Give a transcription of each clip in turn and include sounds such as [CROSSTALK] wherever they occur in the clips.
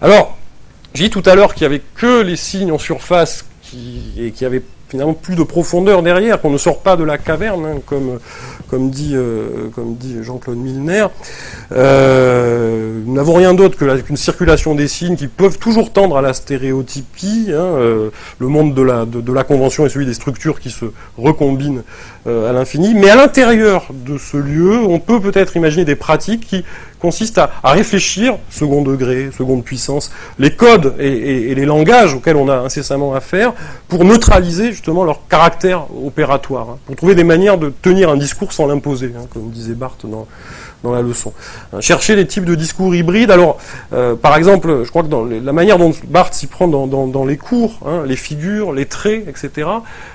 Alors, j'ai dit tout à l'heure qu'il n'y avait que les signes en surface et qu'il y avait finalement plus de profondeur derrière, qu'on ne sort pas de la caverne, hein, comme, dit, euh, dit Jean-Claude Milner. Euh, n'avons rien d'autre qu'une circulation des signes qui peuvent toujours tendre à la stéréotypie. Hein, euh, le monde de la, convention est celui des structures qui se recombinent à l'infini. Mais à l'intérieur de ce lieu, on peut peut-être imaginer des pratiques qui consiste à, réfléchir, second degré, seconde puissance, les codes et, les langages auxquels on a incessamment affaire, pour neutraliser justement leur caractère opératoire, hein, pour trouver des manières de tenir un discours sans l'imposer, hein, comme disait Barthes dans, dans la leçon. Hein, chercher les types de discours hybrides. Alors, euh, par exemple, je crois que dans la manière dont Barthes s'y prend dans, les cours, hein, les figures, les traits, etc.,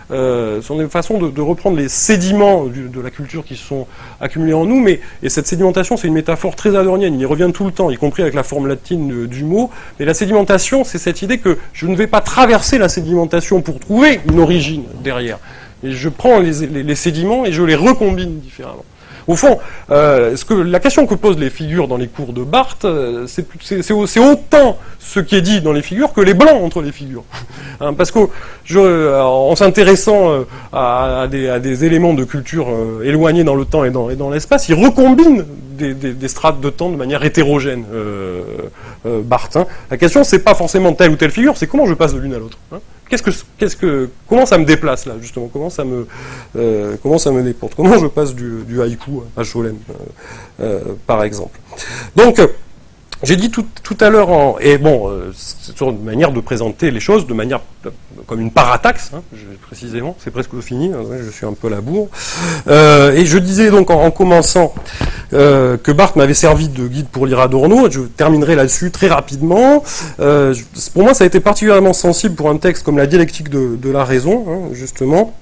euh, sont des façons de, reprendre les sédiments de la culture qui sont accumulés en nous. Mais et cette sédimentation, c'est une métaphore très adornienne. Il y revient tout le temps, y compris avec la forme latine du mot. Mais la sédimentation, c'est cette idée que je ne vais pas traverser la sédimentation pour trouver une origine derrière. Je prends les sédiments et je les recombine différemment. Au fond, euh, la question que posent les figures dans les cours de Barthes, euh, c'est autant ce qui est dit dans les figures que les blancs entre les figures. [LAUGHS] Hein, parce que je, en s'intéressant euh, à, des, éléments de culture éloignés dans le temps et dans, et dans l'espace, ils recombinent des, strates de temps de manière hétérogène, Barthes. Hein. La question, c'est pas forcément telle ou telle figure, c'est comment je passe de l'une à l'autre. Hein qu'est-ce que, qu'est-ce que, comment ça me déplace là justement? Comment ça me, euh, comment ça me déporte Comment je passe du, du haïku à Cholem, euh, euh, par exemple? Donc, j'ai dit tout, tout, à l'heure, et bon, euh, c'est une manière de présenter les choses, de manière comme une parataxe, hein, précisément, c'est presque fini, hein, je suis un peu à la bourre. Euh, et je disais donc en, commençant euh, que Barthes m'avait servi de guide pour lire Adorno, je terminerai là-dessus très rapidement. pour moi, ça a été particulièrement sensible pour un texte comme la dialectique de, la raison, hein, justement.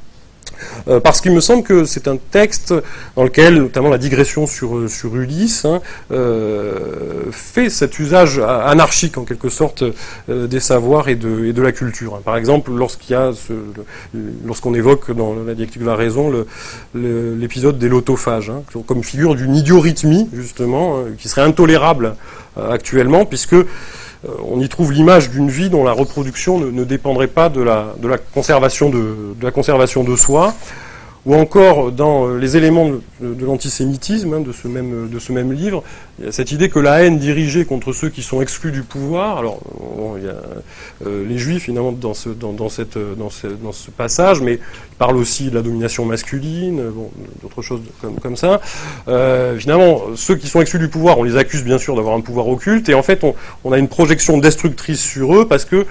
Euh, parce qu'il me semble que c'est un texte dans lequel, notamment la digression sur, euh, Ulysse, hein, euh, fait cet usage anarchique en quelque sorte des savoirs et de, la culture. Par exemple, lorsqu'on évoque dans la dialectique de la raison l'épisode des lotophages, hein, comme figure d'une idiorythmie justement, qui serait intolérable actuellement, puisque on y trouve l'image d'une vie dont la reproduction ne, dépendrait pas de la, conservation de, la conservation de soi, ou encore dans euh, les éléments de, l'antisémitisme hein, de, ce même, de ce même livre, il y a cette idée que la haine dirigée contre ceux qui sont exclus du pouvoir, alors il y a euh, les juifs finalement dans ce, passage, mais il parle aussi de la domination masculine, bon, d'autres choses comme, ça. Euh, finalement, ceux qui sont exclus du pouvoir, on les accuse bien sûr d'avoir un pouvoir occulte, et en fait on a une projection destructrice sur eux parce que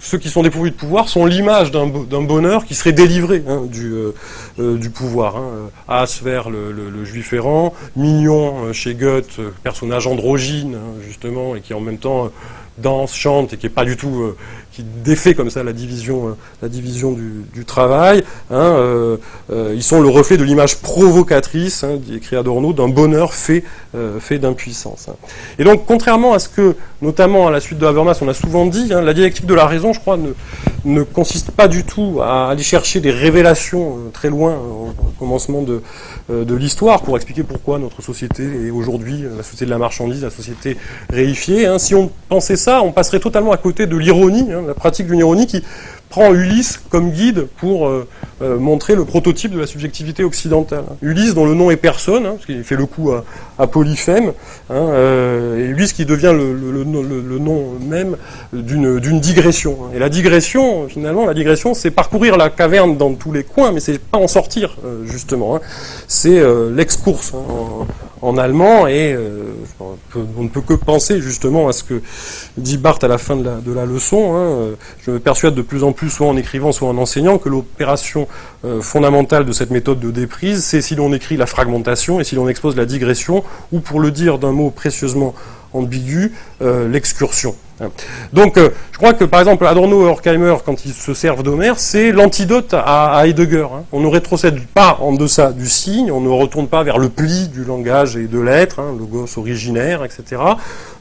ceux qui sont dépourvus de pouvoir sont l'image d'un bonheur qui serait délivré hein, du, euh, euh, du, pouvoir. Hein. Asver, le, le, juif errant, Mignon euh, chez Goethe, personnage androgyne, hein, justement, et qui en même temps danse, chante, et qui est pas du tout qui défait comme ça la division, euh, la division du, travail. Hein, euh, euh, ils sont le reflet de l'image provocatrice, hein, écrit Adorno, d'un bonheur fait, fait d'impuissance. Hein. Et donc, contrairement à ce que, notamment à la suite de Habermas, on a souvent dit, la dialectique de la raison, je crois, ne, ne consiste pas du tout à aller chercher des révélations très loin au commencement de, de l'histoire pour expliquer pourquoi notre société est aujourd'hui la société de la marchandise, la société réifiée. Si on pensait ça, on passerait totalement à côté de l'ironie la pratique d'une ironie qui prend Ulysse comme guide pour euh, euh, montrer le prototype de la subjectivité occidentale. Ulysse, dont le nom est personne, hein, parce qu'il fait le coup à, Polyphème, hein, euh, et Ulysse qui devient le, nom même d'une digression. Hein. Et la digression, finalement, la digression, c'est parcourir la caverne dans tous les coins, mais c'est pas en sortir, justement. C'est l'excourse en allemand, et euh, on ne peut que penser justement à ce que dit Barthes à la fin de la, leçon. Hein. Je me persuade de plus en plus, soit en écrivant, soit en enseignant, que l'opération euh, fondamentale de cette méthode de déprise, c'est si l'on écrit la fragmentation et si l'on expose la digression, ou pour le dire d'un mot précieusement ambigu, euh, l'excursion. Donc, euh, je crois que par exemple Adorno et Horkheimer, quand ils se servent d'Homère, c'est l'antidote à, Heidegger. Hein. On ne rétrocède pas en deçà du signe, on ne retourne pas vers le pli du langage et de l'être, hein, le gosse originaire, etc.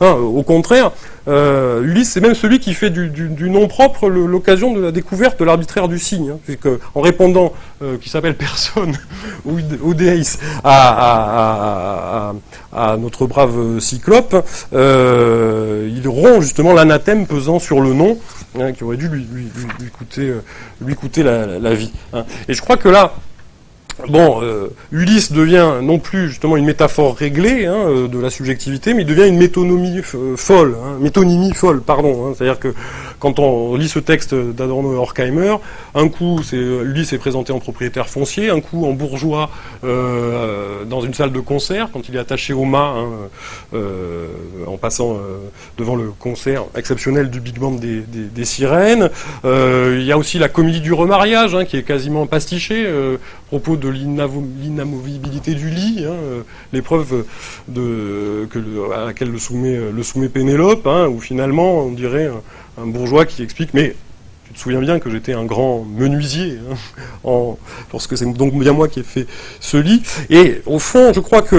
Hein, au contraire, euh, Ulysse, c'est même celui qui fait du, nom propre l'occasion de la découverte de l'arbitraire du signe. Hein, en répondant, euh, qui s'appelle [LAUGHS] personne, ou, Deis, à, à notre brave Cyclope, il rompt justement l'anathème pesant sur le nom, hein, qui aurait dû lui, coûter, lui coûter la, vie. Hein. Et je crois que là, Bon, euh, Ulysse devient non plus justement une métaphore réglée hein, euh, de la subjectivité, mais il devient une métonymie euh, folle, hein, métonymie folle, pardon. Hein. C'est-à-dire que quand on lit ce texte d'Adorno et Horkheimer, un coup, c'est Ulysse est présenté en propriétaire foncier, un coup en bourgeois dans une salle de concert, quand il est attaché au mât, en passant devant le concert exceptionnel du Big Band des, des sirènes. il y a aussi la comédie du remariage, qui est quasiment pastichée, propos de de l'inamovibilité du lit, hein, euh, l'épreuve à laquelle le soumet, soumet Pénélope, hein, où finalement on dirait un bourgeois qui explique mais te souviens bien que j'étais un grand menuisier, hein, [LAUGHS] en, lorsque c'est donc bien moi qui ai fait ce lit. Et au fond, je crois que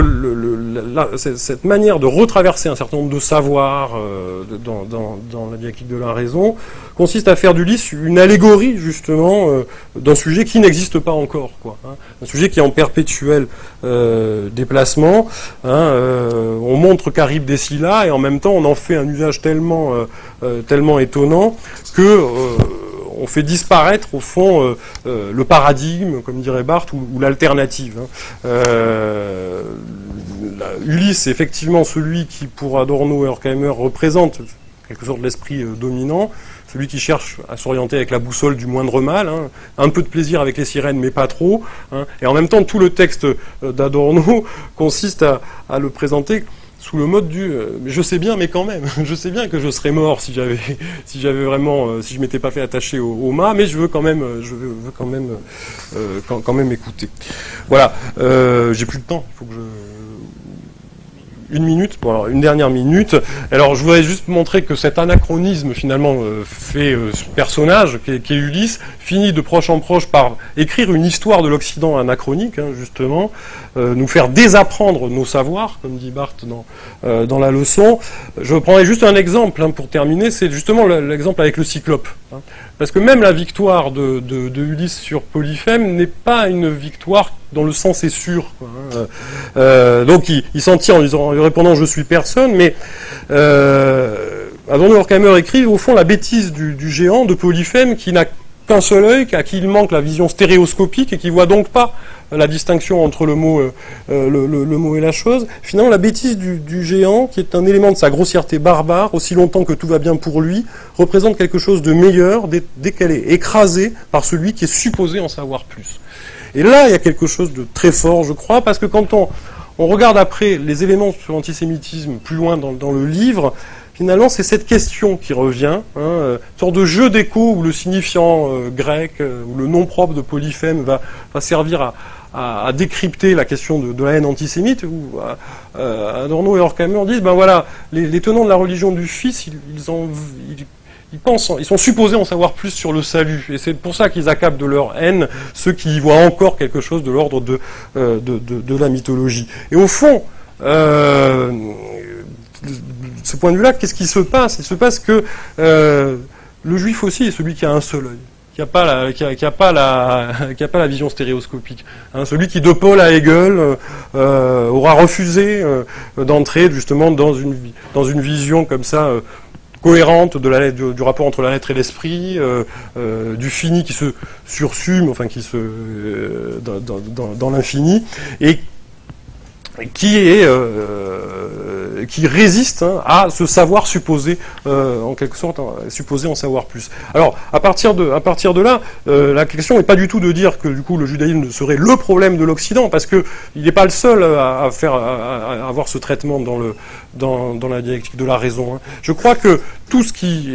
cette manière de retraverser un certain nombre de savoirs euh, dans, la dialectique de la raison consiste à faire du lit une allégorie justement euh, d'un sujet qui n'existe pas encore, quoi, hein. un sujet qui est en perpétuel euh, déplacement. Hein, on montre qu'arrive des là et en même temps on en fait un usage tellement, tellement étonnant que on fait disparaître au fond euh, euh, le paradigme, comme dirait Barthes, ou, l'alternative. Hein. Euh, Ulysse est effectivement celui qui, pour Adorno et Horkheimer, représente quelque sorte l'esprit dominant, celui qui cherche à s'orienter avec la boussole du moindre mal, hein. un peu de plaisir avec les sirènes, mais pas trop. Hein. et en même temps, tout le texte d'Adorno [LAUGHS] consiste à le présenter sous le mode du euh, je sais bien mais quand même [LAUGHS] je sais bien que je serais mort si j'avais [LAUGHS] si j'avais vraiment euh, si je m'étais pas fait attacher au, mât mais je veux quand même je veux, quand même euh, quand, même écouter voilà j'ai plus de temps il faut que je une minute, bon une dernière minute. Alors je voudrais juste montrer que cet anachronisme finalement euh, fait euh, ce personnage qui est, Ulysse finit de proche en proche par écrire une histoire de l'Occident anachronique, hein, justement, euh, nous faire désapprendre nos savoirs, comme dit Barthes dans, dans la leçon. Je prendrai juste un exemple hein, pour terminer, c'est justement l'exemple avec le cyclope. Hein. Parce que même la victoire de, Ulysse sur Polyphème n'est pas une victoire dans le sens est sûr. Hein. Euh, donc il, s'en tire en, répondant je suis personne, mais euh, Adorno Horkheimer écrit au fond la bêtise du, géant de Polyphème qui n'a qu'un seul œil, à qui il manque la vision stéréoscopique et qui voit donc pas la distinction entre le mot, euh, le, mot et la chose. Finalement, la bêtise du, géant, qui est un élément de sa grossièreté barbare, aussi longtemps que tout va bien pour lui, représente quelque chose de meilleur dès, qu'elle est écrasée par celui qui est supposé en savoir plus. Et là, il y a quelque chose de très fort, je crois, parce que quand on, regarde après les éléments sur l'antisémitisme plus loin dans le livre, finalement, c'est cette question qui revient, hein, euh, sorte de jeu d'écho où le signifiant euh, grec euh, ou le nom propre de Polyphème va, servir à, décrypter la question de, la haine antisémite, où Adorno et Horkheimer disent, ben voilà, les, tenants de la religion du Fils, ils, ils, pensent, ils sont supposés en savoir plus sur le salut, et c'est pour ça qu'ils accablent de leur haine ceux qui y voient encore quelque chose de l'ordre de, de, la mythologie. Et au fond, ce point de vue-là, qu'est-ce qui se passe? Il se passe que euh, le juif aussi est celui qui a un seul œil, qui n'a pas, la, qui a, pas, [LAUGHS] pas la vision stéréoscopique. Hein, celui qui, de Paul à Hegel, euh, aura refusé euh, d'entrer justement dans une, dans une vision comme ça cohérente du, rapport entre la lettre et l'esprit, du fini qui se sursume, enfin qui se dans, dans, l'infini, et qui est euh, qui résiste hein, à ce savoir supposé euh, en quelque sorte hein, supposé en savoir plus. Alors à partir de à partir de là, euh, la question n'est pas du tout de dire que du coup le judaïsme serait le problème de l'Occident parce que il n'est pas le seul à, faire à, avoir ce traitement dans le dans, dans la dialectique de la raison. Hein. Je crois que tout ce qui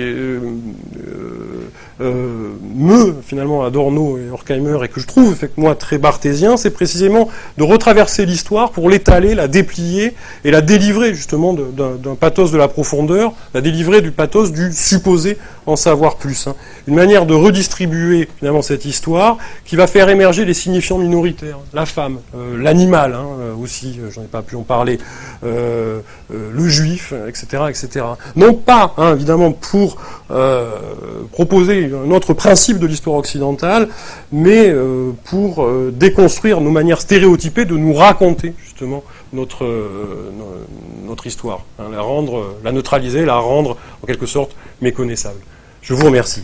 meut finalement Adorno et Horkheimer et que je trouve moi très barthésien, c'est précisément de retraverser l'histoire pour l'état la déplier et la délivrer justement d'un pathos de la profondeur, la délivrer du pathos du supposé en savoir plus. Hein. Une manière de redistribuer finalement cette histoire qui va faire émerger les signifiants minoritaires, la femme, euh, l'animal hein, euh, aussi, euh, j'en ai pas pu en parler, le juif, etc., etc. Non pas hein, évidemment pour proposer un autre principe de l'histoire occidentale, mais pour déconstruire nos manières stéréotypées de nous raconter justement notre, notre histoire, la rendre, la neutraliser, la rendre en quelque sorte méconnaissable. Je vous remercie.